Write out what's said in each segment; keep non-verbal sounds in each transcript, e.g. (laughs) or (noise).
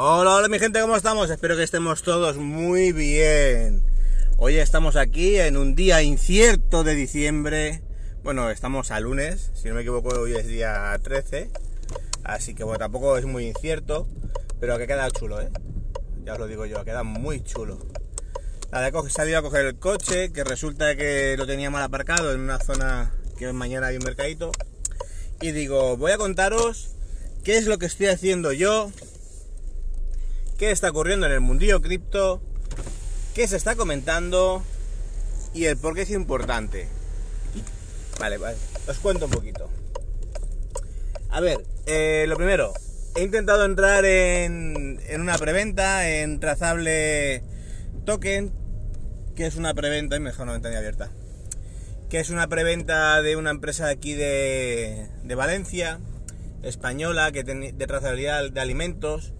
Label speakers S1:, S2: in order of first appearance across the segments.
S1: Hola, hola mi gente, ¿cómo estamos? Espero que estemos todos muy bien. Hoy estamos aquí en un día incierto de diciembre. Bueno, estamos a lunes, si no me equivoco hoy es día 13. Así que bueno, tampoco es muy incierto, pero que queda chulo, ¿eh? Ya os lo digo yo, queda muy chulo. Nada, he salido a coger el coche, que resulta que lo tenía mal aparcado en una zona que mañana hay un mercadito. Y digo, voy a contaros qué es lo que estoy haciendo yo qué está ocurriendo en el mundillo cripto, qué se está comentando y el por qué es importante. Vale, vale, os cuento un poquito. A ver, eh, lo primero, he intentado entrar en, en una preventa en Trazable Token, que es una preventa, y mejor no ventana abierta, que es una preventa de una empresa aquí de, de Valencia, española, que de trazabilidad de alimentos,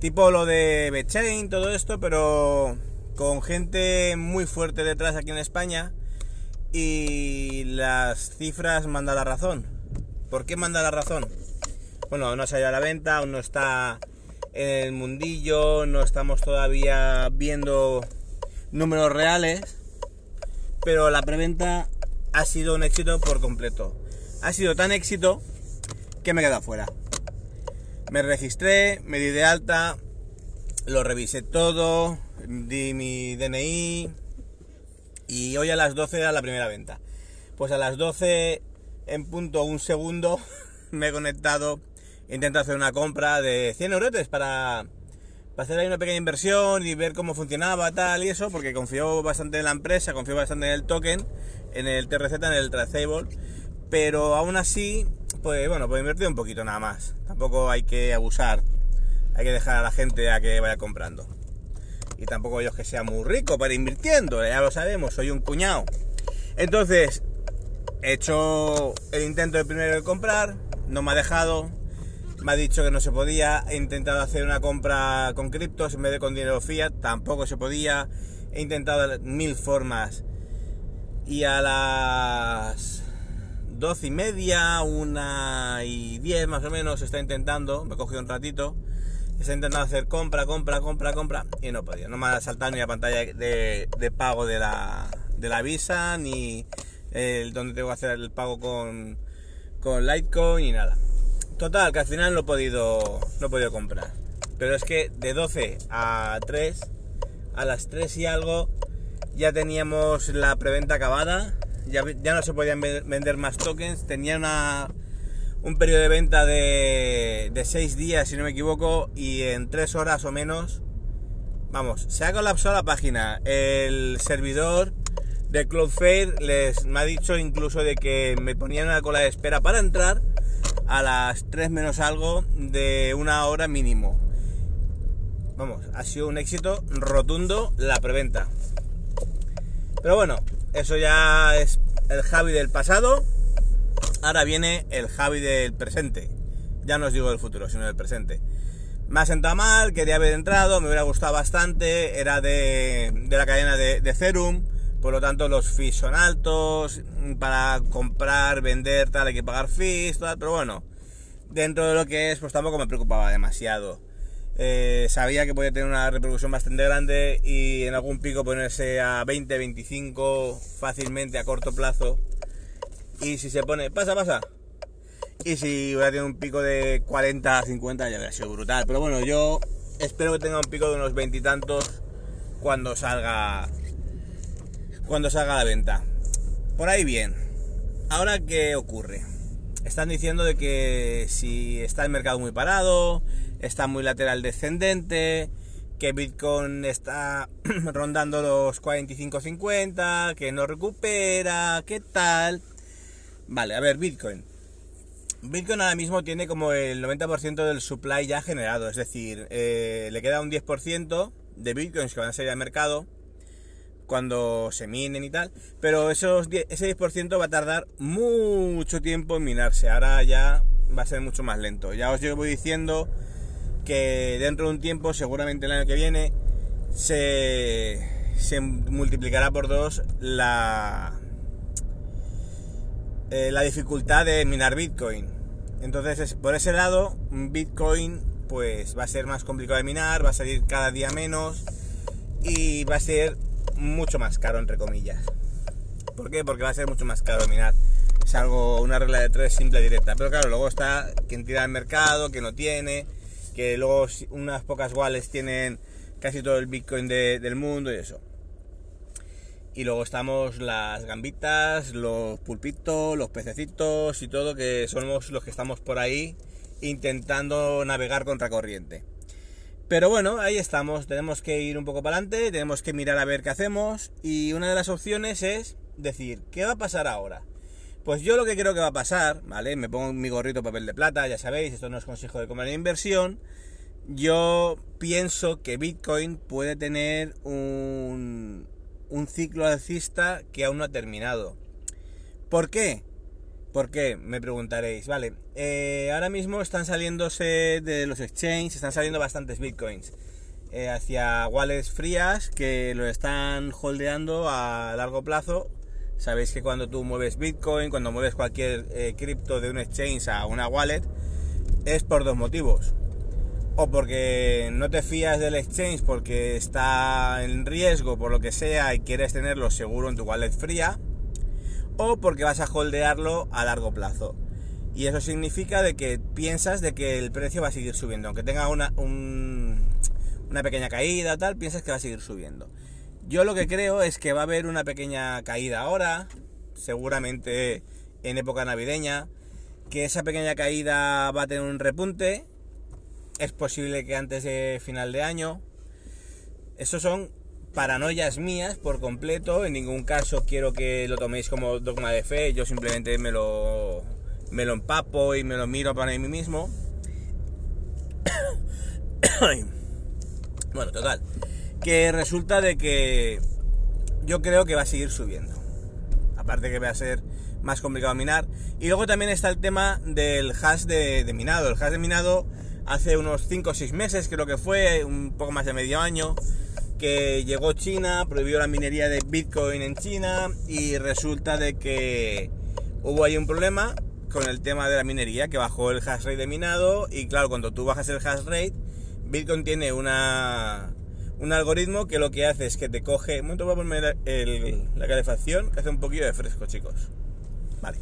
S1: tipo lo de Bechain, todo esto, pero con gente muy fuerte detrás aquí en España y las cifras manda la razón. ¿Por qué manda la razón? Bueno, no se ha ido a la venta, aún no está en el mundillo, no estamos todavía viendo números reales, pero la preventa ha sido un éxito por completo. Ha sido tan éxito que me queda fuera. Me registré, me di de alta, lo revisé todo, di mi DNI y hoy a las 12 era la primera venta. Pues a las 12 en punto un segundo (laughs) me he conectado, intento hacer una compra de 100 euros para, para hacer ahí una pequeña inversión y ver cómo funcionaba tal y eso, porque confío bastante en la empresa, confío bastante en el token, en el TRZ, en el Traceable, pero aún así pues bueno, pues invertir un poquito nada más. Tampoco hay que abusar. Hay que dejar a la gente a que vaya comprando. Y tampoco yo que sea muy rico para invirtiendo, ya lo sabemos, soy un cuñado. Entonces, he hecho el intento de primero de comprar, no me ha dejado, me ha dicho que no se podía, he intentado hacer una compra con criptos en vez de con dinero fiat, tampoco se podía, he intentado mil formas y a las 12 y media, una y 10 más o menos, está intentando, me he cogido un ratito, está intentando hacer compra, compra, compra, compra, y no podía, no me ha saltado ni la pantalla de, pago de la, de la Visa, ni el donde tengo que hacer el pago con, con Litecoin, ni nada. Total, que al final no he podido, no he podido comprar. Pero es que de 12 a 3, a las 3 y algo, ya teníamos la preventa acabada ya, no se podían vender más tokens, tenía un periodo de venta de, de 6 días, si no me equivoco, y en 3 horas o menos, vamos, se ha colapsado la página. El servidor de Cloudflare les me ha dicho incluso de que me ponían una cola de espera para entrar a las 3 menos algo de una hora mínimo. Vamos, ha sido un éxito rotundo la preventa. Pero bueno, eso ya es el Javi del pasado. Ahora viene el Javi del presente. Ya no os digo del futuro, sino del presente. Me ha sentado mal, quería haber entrado, me hubiera gustado bastante. Era de, la cadena de, de Cerum. Por lo tanto, los fees son altos. Para comprar, vender, tal, hay que pagar fees, tal. Pero bueno, dentro de lo que es, pues tampoco me preocupaba demasiado. Eh, sabía que podía tener una repercusión bastante grande y en algún pico ponerse a 20, 25 fácilmente a corto plazo. Y si se pone, pasa, pasa. Y si hubiera tenido un pico de 40, 50 ya hubiera sido brutal. Pero bueno, yo espero que tenga un pico de unos veintitantos cuando salga cuando salga a la venta. Por ahí bien. Ahora qué ocurre? Están diciendo de que si está el mercado muy parado, está muy lateral descendente, que Bitcoin está (clears throat) rondando los 45-50, que no recupera, ¿qué tal? Vale, a ver, Bitcoin. Bitcoin ahora mismo tiene como el 90% del supply ya generado, es decir, eh, le queda un 10% de bitcoins que van a salir al mercado cuando se minen y tal, pero esos ese 10% va a tardar mucho tiempo en minarse, ahora ya va a ser mucho más lento. Ya os voy diciendo que dentro de un tiempo, seguramente el año que viene, se, se multiplicará por dos la, eh, la dificultad de minar Bitcoin. Entonces, por ese lado, Bitcoin pues va a ser más complicado de minar, va a salir cada día menos y va a ser mucho más caro, entre comillas. ¿Por qué? Porque va a ser mucho más caro minar. Es algo, una regla de tres simple y directa. Pero claro, luego está quien tira al mercado, que no tiene, que luego unas pocas wallets tienen casi todo el Bitcoin del mundo y eso. Y luego estamos las gambitas, los pulpitos, los pececitos y todo, que somos los que estamos por ahí intentando navegar contra corriente. Pero bueno, ahí estamos, tenemos que ir un poco para adelante, tenemos que mirar a ver qué hacemos y una de las opciones es decir, ¿qué va a pasar ahora? Pues yo lo que creo que va a pasar, ¿vale? Me pongo mi gorrito papel de plata, ya sabéis, esto no es consejo de comer inversión. Yo pienso que Bitcoin puede tener un, un ciclo alcista que aún no ha terminado. ¿Por qué? ¿Por qué? Me preguntaréis. Vale, eh, ahora mismo están saliéndose de los exchanges, están saliendo bastantes bitcoins eh, hacia wallets frías que lo están holdeando a largo plazo. Sabéis que cuando tú mueves bitcoin, cuando mueves cualquier eh, cripto de un exchange a una wallet, es por dos motivos o porque no te fías del exchange porque está en riesgo por lo que sea y quieres tenerlo seguro en tu wallet fría, o porque vas a holdearlo a largo plazo. Y eso significa de que piensas de que el precio va a seguir subiendo, aunque tenga una, una pequeña caída tal, piensas que va a seguir subiendo. Yo lo que creo es que va a haber una pequeña caída ahora, seguramente en época navideña, que esa pequeña caída va a tener un repunte es posible que antes de final de año. Eso son paranoias mías por completo. En ningún caso quiero que lo toméis como dogma de fe. Yo simplemente me lo, me lo empapo y me lo miro para mí mismo. (coughs) bueno, total. Que resulta de que yo creo que va a seguir subiendo. Aparte que va a ser más complicado minar. Y luego también está el tema del hash de, de minado. El hash de minado hace unos 5 o 6 meses, creo que fue, un poco más de medio año, que llegó China, prohibió la minería de Bitcoin en China y resulta de que hubo ahí un problema con el tema de la minería, que bajó el hash rate de minado y claro, cuando tú bajas el hash rate, Bitcoin tiene una, un algoritmo que lo que hace es que te coge... Un momento voy a poner la calefacción, que hace un poquito de fresco, chicos. Vale.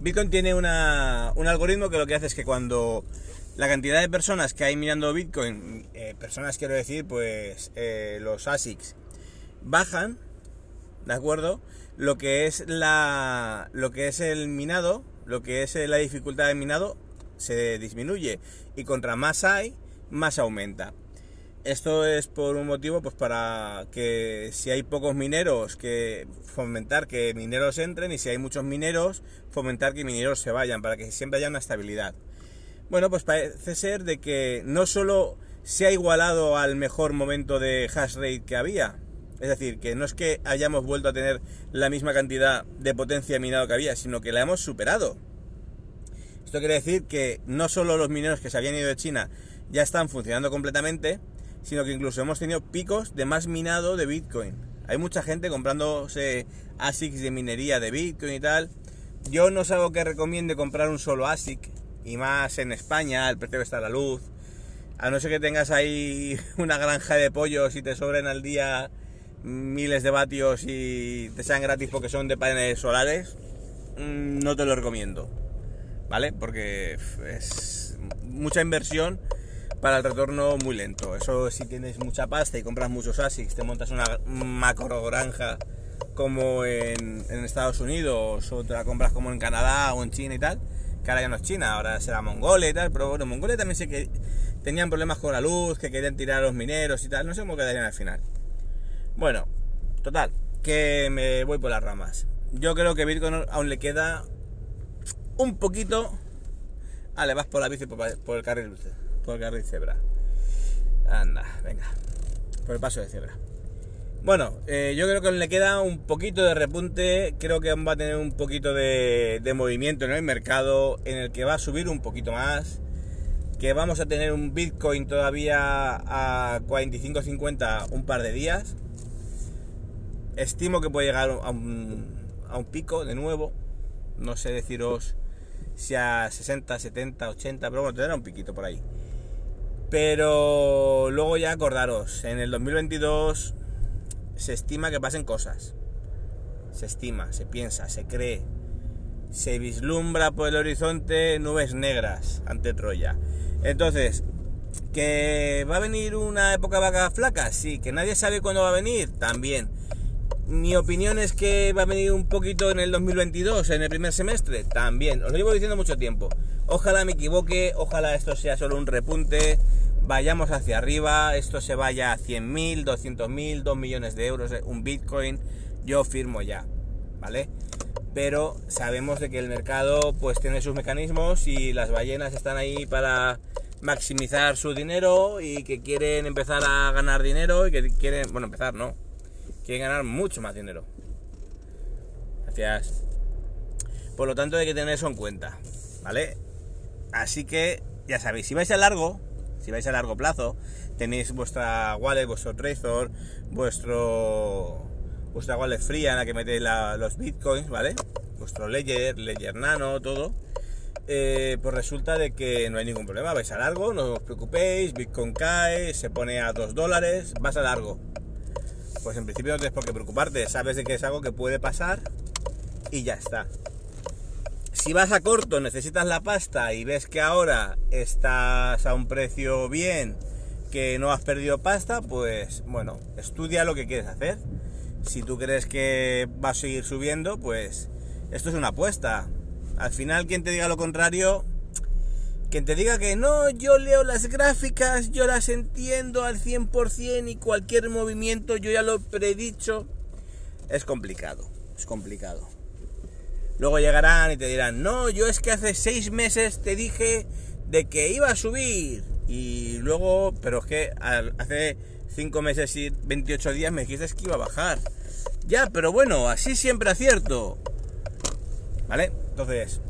S1: Bitcoin tiene una, un algoritmo que lo que hace es que cuando la cantidad de personas que hay mirando Bitcoin, eh, personas quiero decir, pues eh, los ASICs, bajan, ¿de acuerdo? Lo que es la, lo que es el minado, lo que es la dificultad de minado, se disminuye y contra más hay, más aumenta. Esto es por un motivo, pues para que si hay pocos mineros, que fomentar que mineros entren y si hay muchos mineros, fomentar que mineros se vayan, para que siempre haya una estabilidad. Bueno, pues parece ser de que no solo se ha igualado al mejor momento de hash rate que había, es decir, que no es que hayamos vuelto a tener la misma cantidad de potencia minado que había, sino que la hemos superado. Esto quiere decir que no solo los mineros que se habían ido de China ya están funcionando completamente, sino que incluso hemos tenido picos de más minado de Bitcoin. Hay mucha gente comprándose ASICs de minería de Bitcoin y tal. Yo no es algo que recomiende comprar un solo ASIC, y más en España, el precio que está la luz. A no ser que tengas ahí (laughs) una granja de pollos y te sobren al día miles de vatios y te sean gratis porque son de paneles solares, mm, no te lo recomiendo. ¿Vale? Porque es mucha inversión para el retorno muy lento. Eso si tienes mucha pasta y compras muchos ASICs, te montas una macro granja como en, en Estados Unidos o te la compras como en Canadá o en China y tal, que ahora ya no es China, ahora será Mongolia y tal, pero bueno, Mongolia también sé que tenían problemas con la luz, que querían tirar a los mineros y tal, no sé cómo quedarían al final. Bueno, total, que me voy por las ramas. Yo creo que Bitcoin aún le queda un poquito. Ah, le vas por la bici por, el carril por el carril cebra. Anda, venga. Por el paso de cebra. Bueno, eh, yo creo que le queda un poquito de repunte, creo que va a tener un poquito de, movimiento en el mercado, en el que va a subir un poquito más, que vamos a tener un Bitcoin todavía a 45-50 un par de días. Estimo que puede llegar a un, a un pico de nuevo, no sé deciros si a 60, 70, 80, pero bueno, tendrá un piquito por ahí. Pero luego ya acordaros, en el 2022 se estima que pasen cosas. Se estima, se piensa, se cree. Se vislumbra por el horizonte nubes negras ante Troya. Entonces, ¿que va a venir una época vaca flaca? Sí, que nadie sabe cuándo va a venir, también. Mi opinión es que va a venir un poquito en el 2022, en el primer semestre, también. Os lo llevo diciendo mucho tiempo. Ojalá me equivoque, ojalá esto sea solo un repunte, vayamos hacia arriba, esto se vaya a 100.000, 200.000, 2 millones de euros, eh, un Bitcoin, yo firmo ya, ¿vale? Pero sabemos de que el mercado pues tiene sus mecanismos y las ballenas están ahí para maximizar su dinero y que quieren empezar a ganar dinero y que quieren, bueno, empezar, no, quieren ganar mucho más dinero. Gracias. Por lo tanto hay que tener eso en cuenta, ¿vale? Así que ya sabéis, si vais a largo, si vais a largo plazo, tenéis vuestra wallet, vuestro Trezor, vuestro vuestra wallet fría en la que metéis los bitcoins, ¿vale? Vuestro Ledger, Ledger Nano, todo. Eh, pues resulta de que no hay ningún problema, vais a largo, no os preocupéis, Bitcoin cae, se pone a 2 dólares, vas a largo. Pues en principio no tienes por qué preocuparte, sabes de que es algo que puede pasar y ya está. Si vas a corto, necesitas la pasta y ves que ahora estás a un precio bien, que no has perdido pasta, pues bueno, estudia lo que quieres hacer. Si tú crees que va a seguir subiendo, pues esto es una apuesta. Al final, quien te diga lo contrario, quien te diga que no, yo leo las gráficas, yo las entiendo al 100% y cualquier movimiento yo ya lo predicho, es complicado, es complicado. Luego llegarán y te dirán, no, yo es que hace seis meses te dije de que iba a subir. Y luego, pero es que hace cinco meses y 28 días me dijiste que iba a bajar. Ya, pero bueno, así siempre acierto. ¿Vale? Entonces,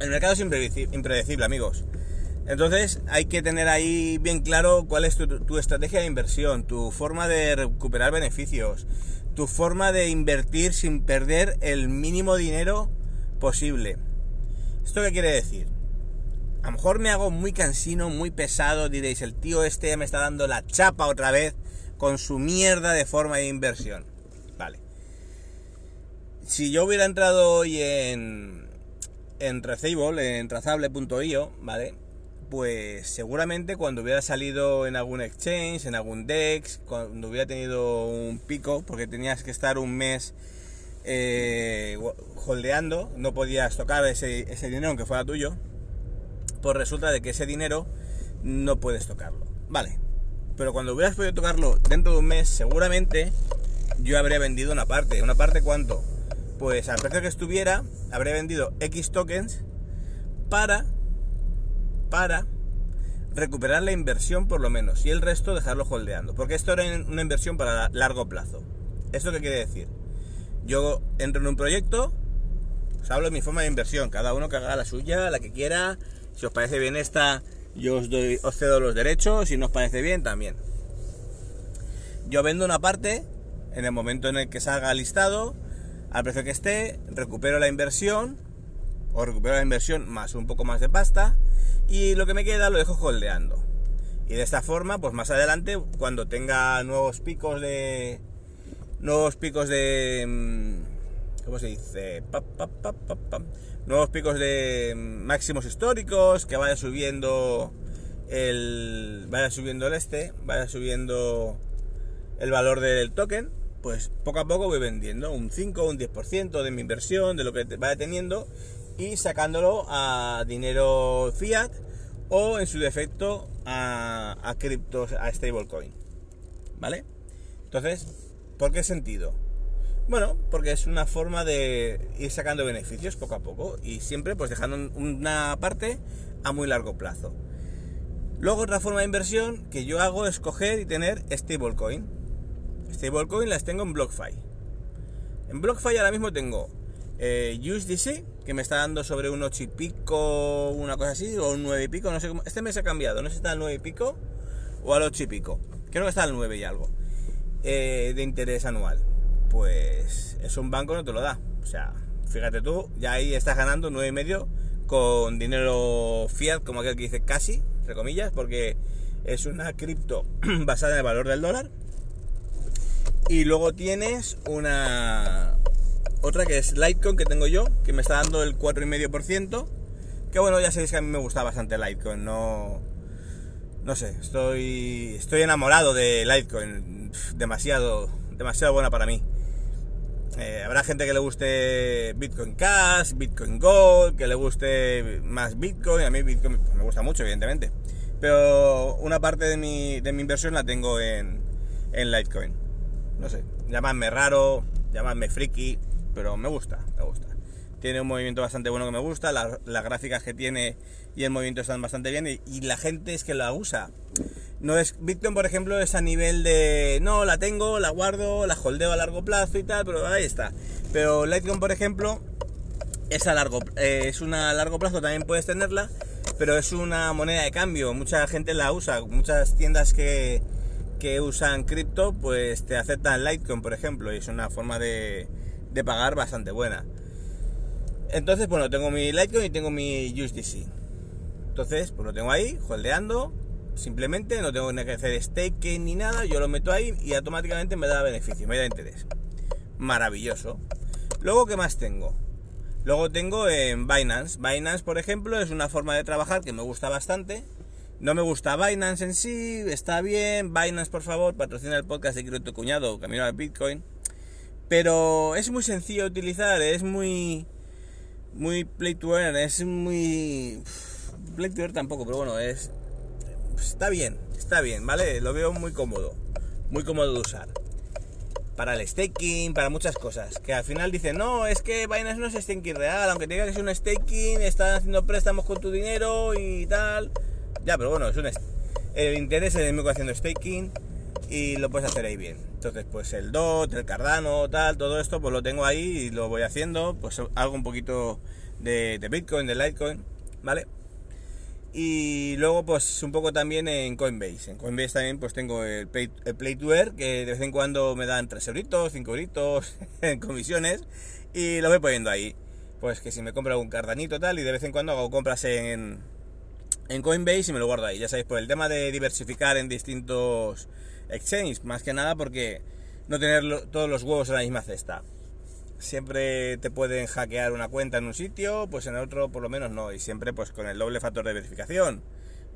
S1: el mercado es impredecible, amigos. Entonces hay que tener ahí bien claro cuál es tu, estrategia de inversión, tu forma de recuperar beneficios, tu forma de invertir sin perder el mínimo dinero posible. ¿Esto qué quiere decir? A lo mejor me hago muy cansino, muy pesado, diréis, el tío este me está dando la chapa otra vez con su mierda de forma de inversión. Vale. Si yo hubiera entrado hoy en, en en trazable.io, ¿vale? Pues seguramente cuando hubiera salido en algún exchange, en algún DEX, cuando hubiera tenido un pico, porque tenías que estar un mes eh, holdeando, no podías tocar ese, ese dinero aunque fuera tuyo, pues resulta de que ese dinero no puedes tocarlo. Vale, pero cuando hubieras podido tocarlo dentro de un mes, seguramente yo habría vendido una parte. ¿Una parte cuánto? Pues al precio que estuviera, habría vendido X tokens para para recuperar la inversión por lo menos y el resto dejarlo holdeando. Porque esto era una inversión para largo plazo. ¿Esto qué quiere decir? Yo entro en un proyecto, os hablo de mi forma de inversión, cada uno que haga la suya, la que quiera. Si os parece bien esta, yo os cedo los derechos, si no os parece bien, también. Yo vendo una parte en el momento en el que salga listado, al precio que esté, recupero la inversión, o recupero la inversión más un poco más de pasta, y lo que me queda lo dejo holdeando. Y de esta forma, pues más adelante, cuando tenga nuevos picos de... Nuevos picos de... Mm, ¿Cómo se dice? nuevos picos de máximos históricos, que vaya subiendo el... Vaya subiendo el este, vaya subiendo el valor del token, pues poco a poco voy vendiendo un 5 o un 10% de mi inversión, de lo que vaya teniendo, y sacándolo a dinero fiat o en su defecto a, a criptos, a stablecoin. ¿Vale? Entonces, ¿por qué sentido? Bueno, porque es una forma de ir sacando beneficios poco a poco y siempre pues dejando una parte a muy largo plazo. Luego otra forma de inversión que yo hago es coger y tener stablecoin. Stablecoin las tengo en BlockFi. En BlockFi ahora mismo tengo eh, USDC, que me está dando sobre un 8 y pico, una cosa así, o un 9 y pico, no sé cómo. Este mes ha cambiado, no sé si está al 9 y pico o al 8 y pico. Creo que está al 9 y algo. Eh, de interés anual. Pues es un banco no te lo da. O sea, fíjate tú, ya ahí estás ganando 9 y medio con dinero fiat, como aquel que dice casi, entre comillas, porque es una cripto (clears throat) basada en el valor del dólar. Y luego tienes una otra que es Litecoin que tengo yo, que me está dando el 4,5%. Que bueno, ya sabéis que a mí me gusta bastante Litecoin, no no sé, estoy estoy enamorado de Litecoin, demasiado demasiado buena para mí. Eh, habrá gente que le guste Bitcoin Cash, Bitcoin Gold, que le guste más Bitcoin. A mí Bitcoin me gusta mucho, evidentemente. Pero una parte de mi, de mi inversión la tengo en, en Litecoin. No sé, llamadme raro, llamadme friki, pero me gusta, me gusta. Tiene un movimiento bastante bueno que me gusta, las, gráficas que tiene y el movimiento están bastante bien y, la gente es que la usa. No Bitcoin, por ejemplo, es a nivel de no, la tengo, la guardo, la holdeo a largo plazo y tal, pero ahí está. Pero Litecoin, por ejemplo, es a largo eh, es una a largo plazo, también puedes tenerla, pero es una moneda de cambio, mucha gente la usa, muchas tiendas que, que usan cripto, pues te aceptan Litecoin, por ejemplo, y es una forma de, de pagar bastante buena. Entonces, bueno, tengo mi Litecoin y tengo mi USDC. Entonces, pues lo tengo ahí, holdeando, Simplemente no tengo que hacer staking ni nada, yo lo meto ahí y automáticamente me da beneficio, me da interés. Maravilloso. Luego, ¿qué más tengo? Luego tengo en Binance. Binance, por ejemplo, es una forma de trabajar que me gusta bastante. No me gusta Binance en sí, está bien. Binance, por favor, patrocina el podcast de Quiero tu cuñado, Camino al Bitcoin. Pero es muy sencillo de utilizar, es muy. Muy play to earn, es muy. Play to earn tampoco, pero bueno, es está bien, está bien, ¿vale? Lo veo muy cómodo, muy cómodo de usar. Para el staking, para muchas cosas. Que al final dicen, no, es que Binance no es staking real, aunque tenga que ser un staking, están haciendo préstamos con tu dinero y tal. Ya, pero bueno, es un el interés es el mismo haciendo staking y lo puedes hacer ahí bien. Entonces, pues el DOT, el Cardano, tal, todo esto, pues lo tengo ahí y lo voy haciendo. Pues hago un poquito de, Bitcoin, de Litecoin, ¿vale? Y luego pues un poco también en Coinbase. En Coinbase también pues tengo el Play, to Earn, que de vez en cuando me dan 3 euritos, 5 euritos (laughs) en comisiones y lo voy poniendo ahí. Pues que si me compro algún cardanito tal y de vez en cuando hago compras en, en Coinbase y me lo guardo ahí. Ya sabéis, por el tema de diversificar en distintos exchanges, más que nada porque no tener todos los huevos en la misma cesta siempre te pueden hackear una cuenta en un sitio, pues en otro por lo menos no, y siempre pues con el doble factor de verificación,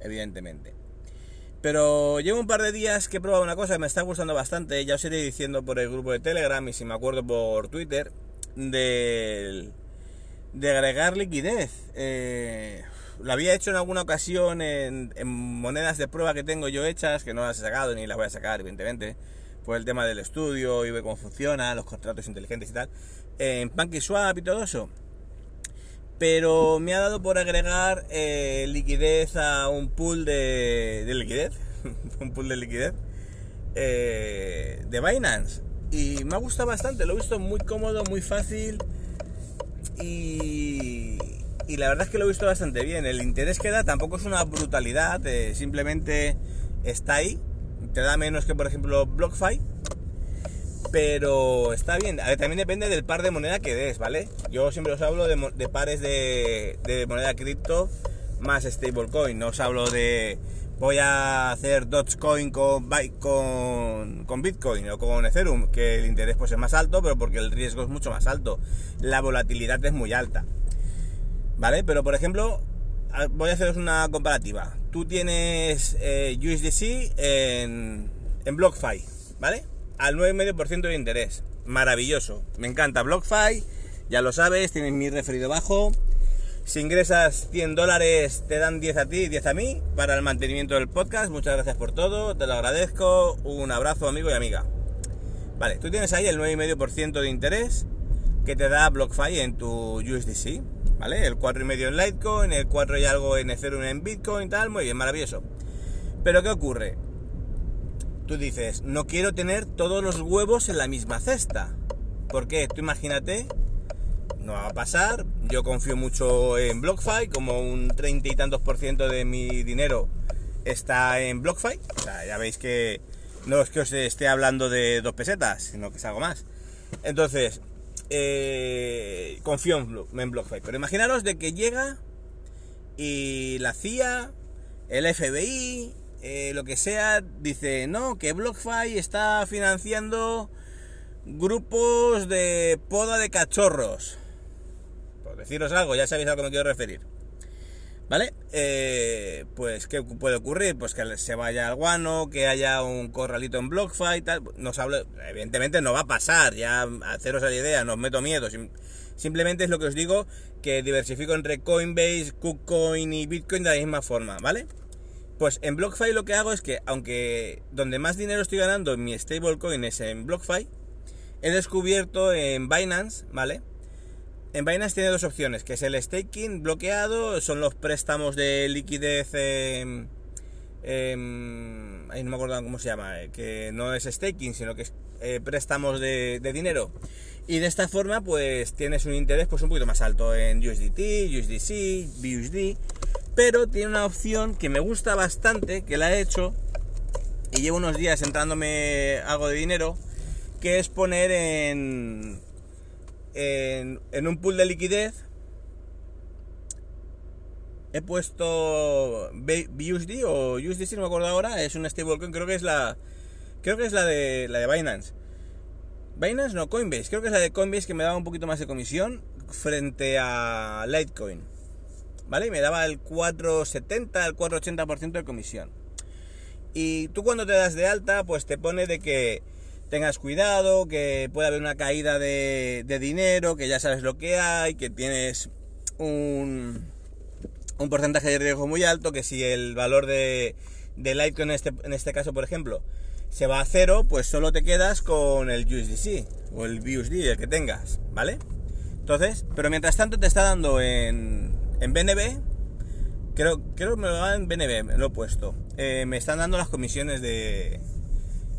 S1: evidentemente. Pero llevo un par de días que he probado una cosa que me está gustando bastante, ya os iré diciendo por el grupo de Telegram y si me acuerdo por Twitter, de, de agregar liquidez. Eh, lo había hecho en alguna ocasión en, monedas de prueba que tengo yo hechas, que no las he sacado ni las voy a sacar, evidentemente por el tema del estudio y ver cómo funciona, los contratos inteligentes y tal, en PancakeSwap y todo eso. Pero me ha dado por agregar eh, liquidez a un pool de, liquidez, (laughs) un pool de liquidez eh, de Binance. Y me ha gustado bastante, lo he visto muy cómodo, muy fácil y, y la verdad es que lo he visto bastante bien. El interés que da tampoco es una brutalidad, eh, simplemente está ahí te da menos que por ejemplo BlockFi, pero está bien. también depende del par de moneda que des, ¿vale? Yo siempre os hablo de, pares de, moneda cripto más stablecoin, no os hablo de voy a hacer Dogecoin con, con, Bitcoin o con Ethereum, que el interés pues es más alto, pero porque el riesgo es mucho más alto. La volatilidad es muy alta. ¿Vale? Pero por ejemplo, voy a haceros una comparativa. Tú tienes eh, USDC en, en BlockFi, ¿vale? Al 9,5% de interés. Maravilloso. Me encanta BlockFi, ya lo sabes, tienes mi referido bajo. Si ingresas 100 dólares, te dan 10 a ti y 10 a mí para el mantenimiento del podcast. Muchas gracias por todo, te lo agradezco. Un abrazo, amigo y amiga. Vale, tú tienes ahí el 9,5% de interés que te da BlockFi en tu USDC, ¿vale? El 4,5 en Litecoin, el 4 y algo en Ethereum en Bitcoin, tal, muy bien, maravilloso. Pero ¿qué ocurre? Tú dices, no quiero tener todos los huevos en la misma cesta. ¿Por qué? Tú imagínate, no va a pasar, yo confío mucho en BlockFi, como un 30 y tantos por ciento de mi dinero está en BlockFi, o sea, ya veis que no es que os esté hablando de dos pesetas, sino que es algo más. Entonces, eh, confío en, BlockFi. Pero imaginaros de que llega y la CIA, el FBI, eh, lo que sea, dice, no, que BlockFi está financiando grupos de poda de cachorros. Por deciros algo, ya sabéis a lo que me quiero referir. ¿Vale? Eh, pues, ¿qué puede ocurrir? Pues que se vaya al guano, que haya un corralito en BlockFi, tal. Nos hablo, evidentemente no va a pasar, ya haceros la idea, no os meto miedo. Simplemente es lo que os digo, que diversifico entre Coinbase, KuCoin y Bitcoin de la misma forma, ¿vale? Pues en BlockFi lo que hago es que, aunque donde más dinero estoy ganando en mi stablecoin es en BlockFi, he descubierto en Binance, ¿vale? En Binance tiene dos opciones, que es el staking bloqueado, son los préstamos de liquidez, ahí no me acuerdo cómo se llama, eh, que no es staking, sino que es eh, préstamos de, dinero. Y de esta forma, pues tienes un interés pues un poquito más alto en USDT, USDC, BUSD, pero tiene una opción que me gusta bastante, que la he hecho y llevo unos días entrándome algo de dinero, que es poner en en, un pool de liquidez he puesto BUSD o USD, si no me acuerdo ahora, es una stablecoin, creo que es la creo que es la de la de Binance. Binance no, Coinbase, creo que es la de Coinbase que me daba un poquito más de comisión frente a Litecoin. ¿Vale? me daba el 470, el 480% de comisión. Y tú cuando te das de alta, pues te pone de que tengas cuidado, que puede haber una caída de, dinero, que ya sabes lo que hay, que tienes un, un porcentaje de riesgo muy alto, que si el valor de, de Litecoin en este, en este caso, por ejemplo, se va a cero, pues solo te quedas con el USDC o el BUSD, el que tengas, ¿vale? Entonces, pero mientras tanto te está dando en, en BNB, creo, creo que me lo dan en BNB, lo he puesto, eh, me están dando las comisiones de,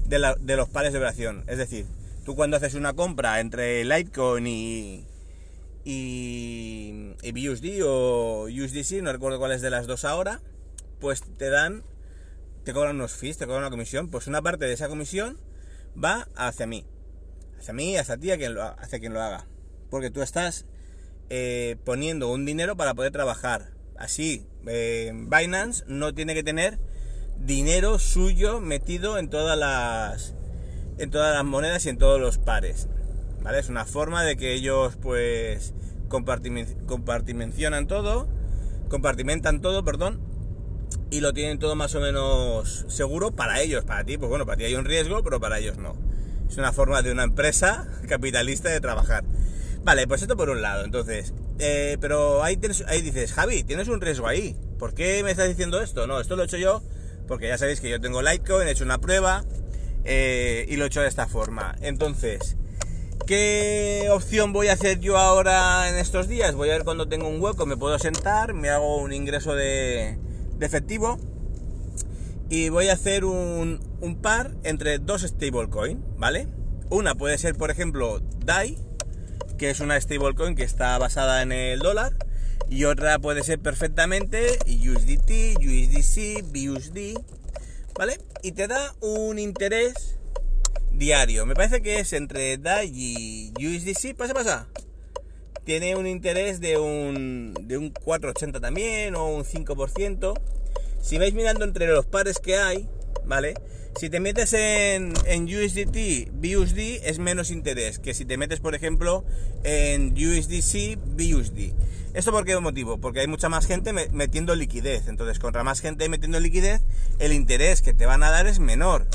S1: de, los pares de operación. Es decir, tú cuando haces una compra entre Litecoin y, y, y BUSD o USDC, no recuerdo cuál es de las dos ahora, pues te dan, te cobran unos fees, te cobran una comisión, pues una parte de esa comisión va hacia mí, hacia mí, hacia ti, quien lo, hacia quien lo haga, porque tú estás eh, poniendo un dinero para poder trabajar. Así, eh, Binance no tiene que tener dinero suyo metido en todas las en todas las monedas y en todos los pares. ¿Vale? Es una forma de que ellos pues compartimentan todo, compartimentan todo, perdón, y lo tienen todo más o menos seguro para ellos, para ti, pues bueno, para ti hay un riesgo, pero para ellos no. Es una forma de una empresa (laughs) capitalista de trabajar. Vale, pues esto por un lado, entonces, eh, pero ahí, ahí dices, Javi, tienes un riesgo ahí. ¿Por qué me estás diciendo esto? No, esto lo he hecho yo porque ya sabéis que yo tengo Litecoin, he hecho una prueba eh, y lo he hecho de esta forma. Entonces, ¿qué opción voy a hacer yo ahora en estos días? Voy a ver cuando tengo un hueco, me puedo sentar, me hago un ingreso de, efectivo y voy a hacer un, un par entre dos stablecoin, ¿vale? Una puede ser, por ejemplo, DAI, que es una stablecoin que está basada en el dólar y otra puede ser perfectamente USDT, USDC, BUSD, ¿vale? Y te da un interés diario. Me parece que es entre DAI y USDC, pasa, pasa. Tiene un interés de un, de un 4,80 también o un 5%. Si vais mirando entre los pares que hay, ¿vale? Si te metes en, en USDT, BUSD es menos interés que si te metes, por ejemplo, en USDC, BUSD. ¿Esto por qué motivo? Porque hay mucha más gente metiendo liquidez. Entonces, contra más gente metiendo liquidez, el interés que te van a dar es menor.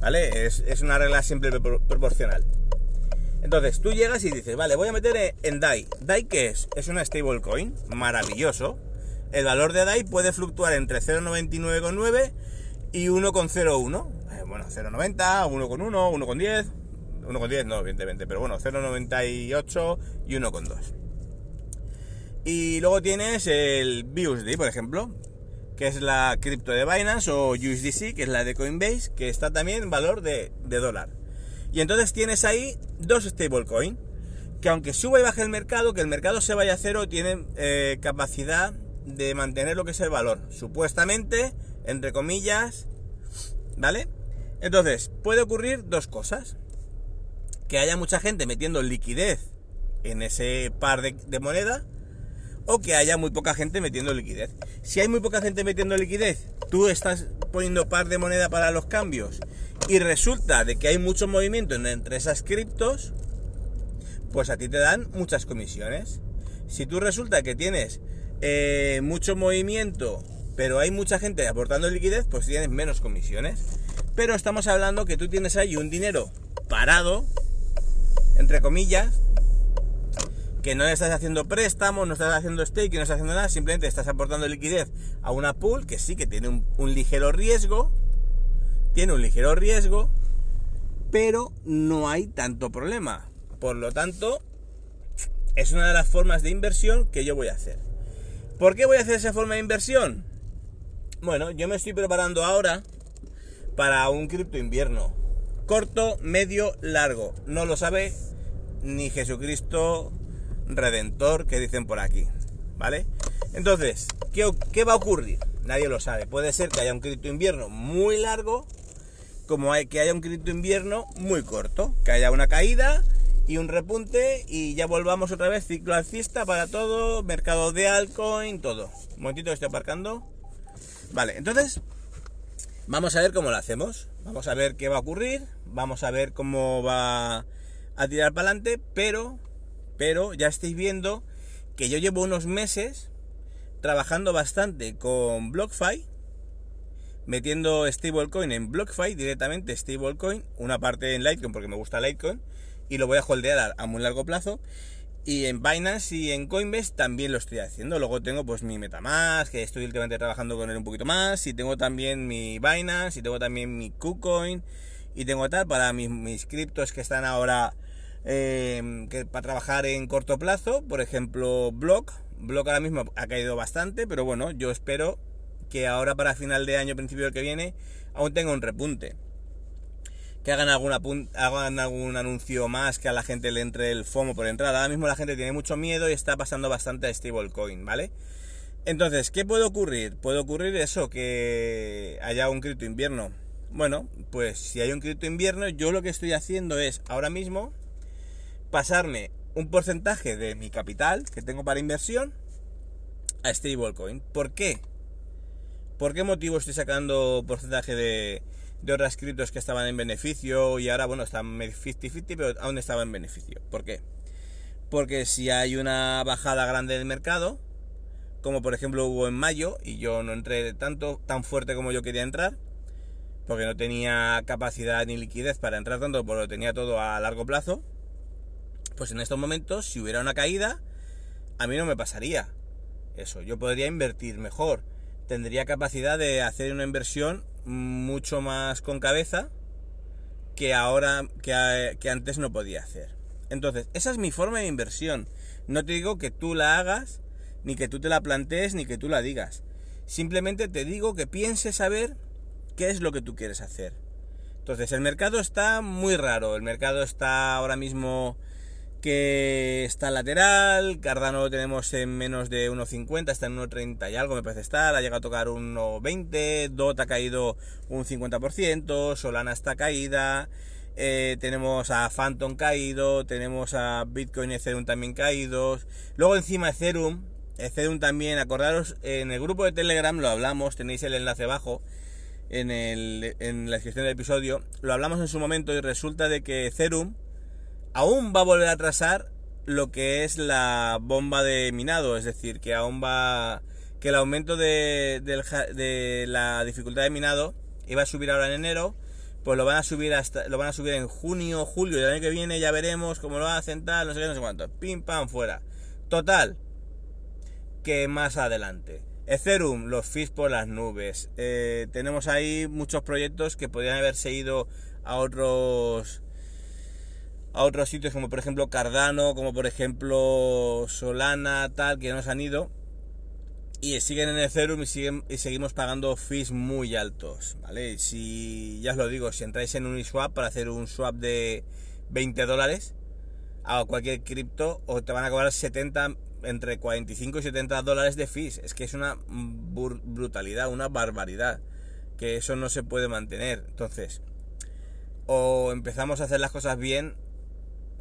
S1: ¿Vale? Es, una regla siempre proporcional. Entonces, tú llegas y dices, vale, voy a meter en DAI. ¿DAI qué es? Es una stablecoin, maravilloso. El valor de DAI puede fluctuar entre 0,99,9 y 1,01. Eh, bueno, 0,90, 1,1, 1,10. 1,10 no, evidentemente, pero bueno, 0,98 y 1,2. Y luego tienes el BUSD, por ejemplo, que es la cripto de Binance, o USDC, que es la de Coinbase, que está también en valor de, dólar. Y entonces tienes ahí dos stablecoin, que aunque suba y baje el mercado, que el mercado se vaya a cero, tienen eh, capacidad de mantener lo que es el valor. Supuestamente, entre comillas, ¿vale? Entonces, puede ocurrir dos cosas. Que haya mucha gente metiendo liquidez en ese par de, de moneda o que haya muy poca gente metiendo liquidez. Si hay muy poca gente metiendo liquidez, tú estás poniendo par de moneda para los cambios y resulta de que hay mucho movimiento entre esas criptos, pues a ti te dan muchas comisiones. Si tú resulta que tienes eh, mucho movimiento, pero hay mucha gente aportando liquidez, pues tienes menos comisiones. Pero estamos hablando que tú tienes ahí un dinero parado, entre comillas, que no estás haciendo préstamos, no estás haciendo stake, no estás haciendo nada, simplemente estás aportando liquidez a una pool que sí que tiene un, ligero riesgo, tiene un ligero riesgo, pero no hay tanto problema. Por lo tanto, es una de las formas de inversión que yo voy a hacer. ¿Por qué voy a hacer esa forma de inversión? Bueno, yo me estoy preparando ahora para un cripto invierno. Corto, medio, largo. No lo sabe ni Jesucristo redentor que dicen por aquí, ¿vale? Entonces, ¿qué, va a ocurrir? Nadie lo sabe. Puede ser que haya un cripto invierno muy largo, como hay, que haya un cripto invierno muy corto, que haya una caída y un repunte y ya volvamos otra vez ciclo alcista para todo, mercado de altcoin, todo. Un momentito estoy aparcando. Vale, entonces vamos a ver cómo lo hacemos. Vamos a ver qué va a ocurrir, vamos a ver cómo va a tirar para adelante, pero pero ya estáis viendo que yo llevo unos meses trabajando bastante con BlockFi, metiendo stablecoin en BlockFi directamente, stablecoin, una parte en Litecoin porque me gusta Litecoin y lo voy a holdear a, muy largo plazo. Y en Binance y en Coinbase también lo estoy haciendo. Luego tengo pues mi Metamask, que estoy últimamente trabajando con él un poquito más. Y tengo también mi Binance, y tengo también mi KuCoin. Y tengo tal para mis, mis criptos que están ahora Em, que para trabajar en corto plazo, por ejemplo, Block. Block ahora mismo ha caído bastante, pero bueno, yo espero que ahora para final de año, principio del que viene, aún tenga un repunte. Que hagan, alguna, hagan algún anuncio más, que a la gente le entre el FOMO por entrada. Ahora mismo la gente tiene mucho miedo y está pasando bastante a stablecoin, ¿vale? Entonces, ¿qué puede ocurrir? Puede ocurrir eso, que haya un cripto invierno. Bueno, pues si hay un cripto invierno, yo lo que estoy haciendo es ahora mismo pasarme un porcentaje de mi capital que tengo para inversión a stablecoin. ¿Por qué? ¿Por qué motivo estoy sacando porcentaje de, de otras criptos que estaban en beneficio y ahora, bueno, están 50-50, pero aún estaba en beneficio? ¿Por qué? Porque si hay una bajada grande del mercado, como por ejemplo hubo en mayo, y yo no entré tanto, tan fuerte como yo quería entrar, porque no tenía capacidad ni liquidez para entrar tanto, porque lo tenía todo a largo plazo, pues en estos momentos, si hubiera una caída, a mí no me pasaría eso. Yo podría invertir mejor. Tendría capacidad de hacer una inversión mucho más con cabeza que ahora, que, que antes no podía hacer. Entonces, esa es mi forma de inversión. No te digo que tú la hagas, ni que tú te la plantees, ni que tú la digas. Simplemente te digo que pienses a ver qué es lo que tú quieres hacer. Entonces, el mercado está muy raro. El mercado está ahora mismo que está lateral, Cardano lo tenemos en menos de 1.50, está en 1.30 y algo me parece estar, ha llegado a tocar 1.20, DOT ha caído un 50%, Solana está caída, eh, tenemos a Phantom caído, tenemos a Bitcoin y Ethereum también caídos, luego encima Ethereum, Ethereum también, acordaros, en el grupo de Telegram lo hablamos, tenéis el enlace abajo, en, en la descripción del episodio, lo hablamos en su momento y resulta de que Ethereum aún va a volver a atrasar lo que es la bomba de minado, es decir, que aún va que el aumento de, de, la dificultad de minado iba a subir ahora en enero, pues lo van a subir hasta lo van a subir en junio, julio del año que viene, ya veremos cómo lo hacen tal, no sé qué, no sé cuánto. Pim pam fuera. Total que más adelante. Ethereum, los fees por las nubes. Eh, tenemos ahí muchos proyectos que podrían haberse ido a otros a otros sitios como por ejemplo Cardano, como por ejemplo Solana, tal, que nos han ido. Y siguen en Ethereum y, siguen, y seguimos pagando fees muy altos, ¿vale? Si, ya os lo digo, si entráis en Uniswap para hacer un swap de 20 dólares a cualquier cripto, o te van a cobrar 70, entre 45 y 70 dólares de fees. Es que es una brutalidad, una barbaridad. Que eso no se puede mantener. Entonces, o empezamos a hacer las cosas bien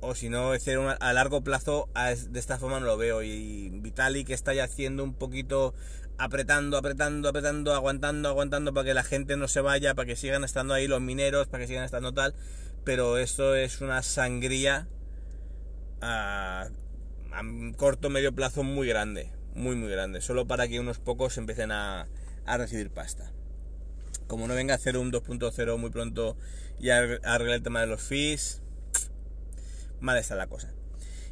S1: o si no, a largo plazo de esta forma no lo veo. Y Vitalik está ya haciendo un poquito apretando, apretando, apretando, aguantando, aguantando para que la gente no se vaya, para que sigan estando ahí los mineros, para que sigan estando tal. Pero esto es una sangría a, a corto medio plazo muy grande, muy muy grande, solo para que unos pocos empiecen a, a recibir pasta. Como no venga a hacer un 2.0 muy pronto y arreglar el tema de los fees, mal está la cosa.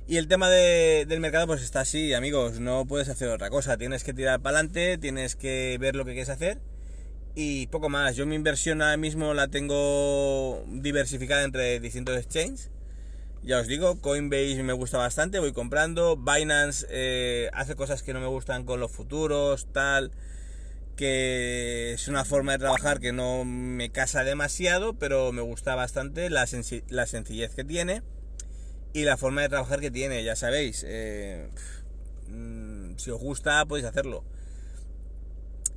S1: Y el tema del mercado pues está así, amigos, no puedes hacer otra cosa, tienes que tirar para adelante, tienes que ver lo que quieres hacer y poco más. Yo mi inversión ahora mismo la tengo diversificada entre distintos exchanges. Ya os digo, Coinbase me gusta bastante, voy comprando. Binance eh, hace cosas que no me gustan con los futuros, tal. Que es una forma de trabajar que no me casa demasiado, pero me gusta bastante la, la sencillez que tiene y la forma de trabajar que tiene, ya sabéis. Eh, mm, si os gusta, podéis hacerlo.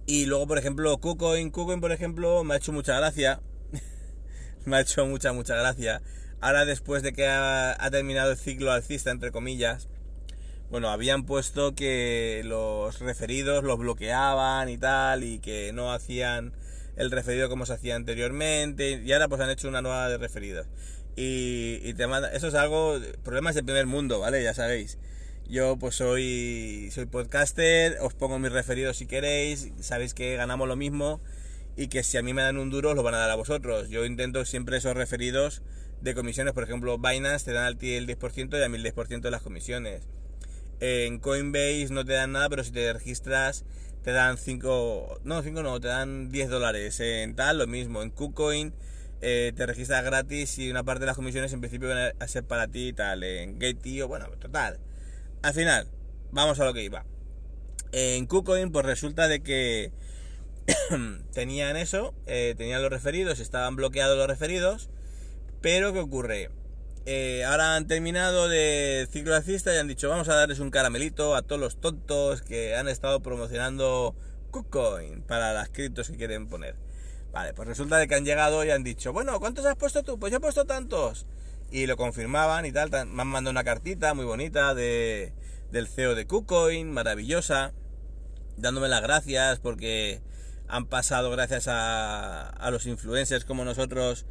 S1: Y luego, por ejemplo, KuCoin. KuCoin, por ejemplo, me ha hecho mucha gracia. (laughs) me ha hecho mucha, mucha gracia. Ahora, después de que ha, terminado el ciclo alcista, entre comillas, bueno, habían puesto que los referidos los bloqueaban y tal, y que no hacían el referido como se hacía anteriormente, y ahora pues han hecho una nueva de referidos y, te manda, eso es algo, problemas de primer mundo, ¿vale? Ya sabéis. Yo pues soy, soy podcaster, os pongo mis referidos si queréis, sabéis que ganamos lo mismo y que si a mí me dan un duro, lo van a dar a vosotros. Yo intento siempre esos referidos de comisiones, por ejemplo, Binance te dan al ti el 10% y a mí el 10% de las comisiones. En Coinbase no te dan nada, pero si te registras te dan 5, no, 5 no, te dan 10 dólares. En tal, lo mismo. En KuCoin eh, te registras gratis y una parte de las comisiones en principio van a ser para ti y tal. En Gate, bueno, total. Al final, vamos a lo que iba. En KuCoin, pues resulta de que (coughs) tenían eso, eh, tenían los referidos, estaban bloqueados los referidos, pero ¿qué ocurre? Eh, ahora han terminado de ciclo alcista y han dicho vamos a darles un caramelito a todos los tontos que han estado promocionando KuCoin para las criptos que quieren poner. Vale, pues resulta de que han llegado y han dicho, bueno, ¿cuántos has puesto tú? Pues yo he puesto tantos. Y lo confirmaban y tal. Me han mandado una cartita muy bonita de, del CEO de KuCoin, maravillosa, dándome las gracias porque han pasado gracias a, a los influencers como nosotros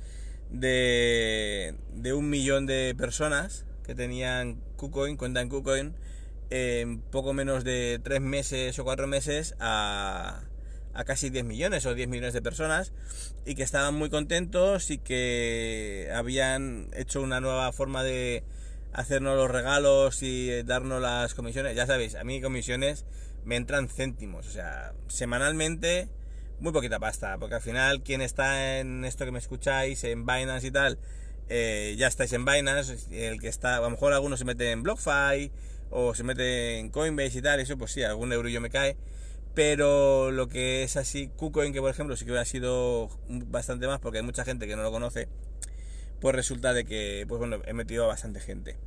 S1: de, de un millón de personas que tenían KuCoin, cuenta en KuCoin, en poco menos de tres meses o cuatro meses a a casi 10 millones o 10 millones de personas y que estaban muy contentos y que habían hecho una nueva forma de hacernos los regalos y darnos las comisiones. Ya sabéis, a mí comisiones me entran céntimos, o sea, semanalmente muy poquita pasta, porque al final quien está en esto que me escucháis, en Binance y tal, eh, ya estáis en Binance, el que está, a lo mejor algunos se mete en BlockFi o se mete en Coinbase y tal, eso pues sí, algún yo me cae, pero lo que es así, KuCoin, que por ejemplo sí que hubiera sido bastante más porque hay mucha gente que no lo conoce, pues resulta de que, pues bueno, he metido a bastante gente.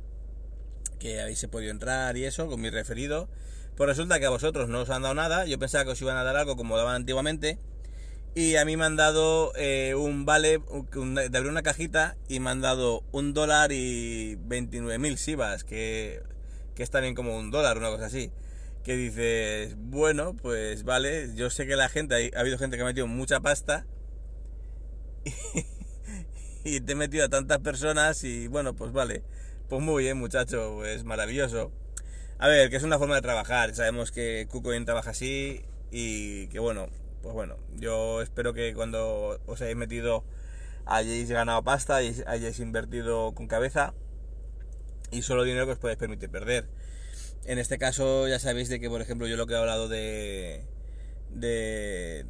S1: Que habéis podido entrar y eso, con mi referido. Pues resulta que a vosotros no os han dado nada. Yo pensaba que os iban a dar algo como daban antiguamente. Y a mí me han dado eh, un vale de abrir una cajita y me han dado un dólar y 29.000 sivas, que, que está bien como un dólar, una cosa así que dices, bueno, pues vale, yo sé que la gente, ha habido gente que ha metido mucha pasta (laughs) y, te he metido a tantas personas y bueno, pues vale, pues muy bien muchacho, pues maravilloso. A ver, que es una forma de trabajar, sabemos que KuCoin trabaja así y que bueno, pues bueno, yo espero que cuando os hayáis metido hayáis ganado pasta y hayáis invertido con cabeza y solo dinero que os podéis permitir perder. En este caso ya sabéis de que, por ejemplo, yo lo que he hablado de, de,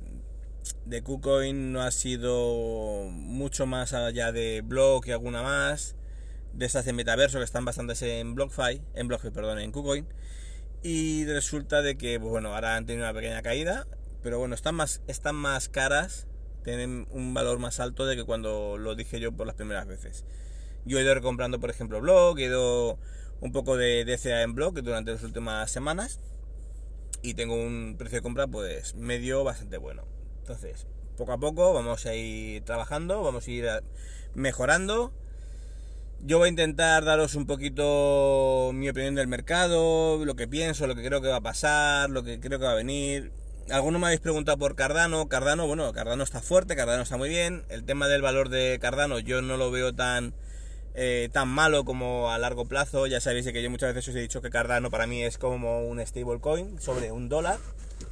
S1: de KuCoin no ha sido mucho más allá de blog y alguna más. de estas de metaverso que están bastantes en BlockFi, en BlockFi, perdón, en KuCoin. Y resulta de que, pues bueno, ahora han tenido una pequeña caída, pero bueno, están más, están más caras, tienen un valor más alto de que cuando lo dije yo por las primeras veces. Yo he ido recomprando, por ejemplo, Block, he ido un poco de DCA en Block durante las últimas semanas y tengo un precio de compra pues medio bastante bueno. Entonces, poco a poco vamos a ir trabajando, vamos a ir mejorando. Yo voy a intentar daros un poquito mi opinión del mercado, lo que pienso, lo que creo que va a pasar, lo que creo que va a venir. Algunos me habéis preguntado por Cardano. Cardano, bueno, Cardano está fuerte, Cardano está muy bien. El tema del valor de Cardano yo no lo veo tan, eh, tan malo como a largo plazo. Ya sabéis que yo muchas veces os he dicho que Cardano para mí es como un stablecoin sobre un dólar.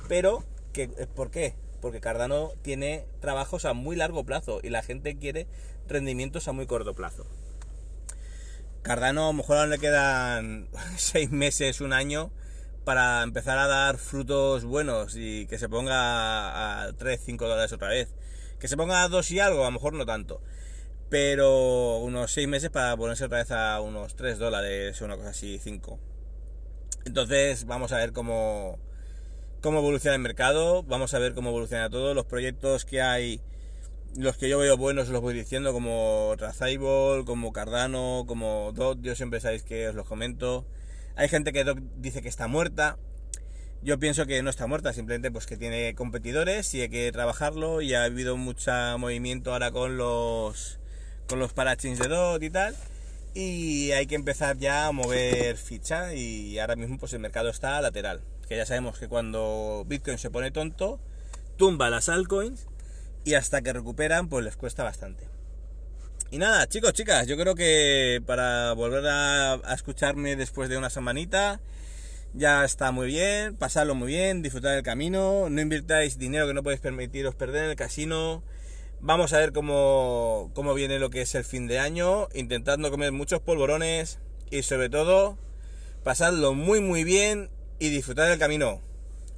S1: Pero, que, ¿por qué? porque Cardano tiene trabajos a muy largo plazo y la gente quiere rendimientos a muy corto plazo. Cardano a lo mejor aún le quedan (laughs) seis meses, un año para empezar a dar frutos buenos y que se ponga a 3, 5 dólares otra vez. Que se ponga a 2 y algo, a lo mejor no tanto. Pero unos 6 meses para ponerse otra vez a unos 3 dólares o una cosa así, 5. Entonces vamos a ver cómo, cómo evoluciona el mercado, vamos a ver cómo evoluciona todo, los proyectos que hay, los que yo veo buenos los voy diciendo, como Razable, como Cardano, como Dot, yo siempre sabéis que os los comento. Hay gente que dice que está muerta, yo pienso que no está muerta, simplemente pues que tiene competidores y hay que trabajarlo y ha habido mucho movimiento ahora con los con los parachains de DOT y tal y hay que empezar ya a mover ficha y ahora mismo pues el mercado está lateral que ya sabemos que cuando Bitcoin se pone tonto, tumba las altcoins y hasta que recuperan, pues les cuesta bastante. Y nada, chicos, chicas, yo creo que para volver a, escucharme después de una semanita, ya está muy bien, pasarlo muy bien, disfrutar del camino, no invirtáis dinero que no podéis permitiros perder en el casino. Vamos a ver cómo, cómo viene lo que es el fin de año, intentando comer muchos polvorones y sobre todo pasadlo muy muy bien y disfrutar del camino.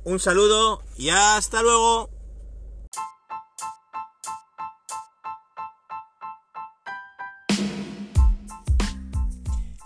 S1: Un saludo y hasta luego.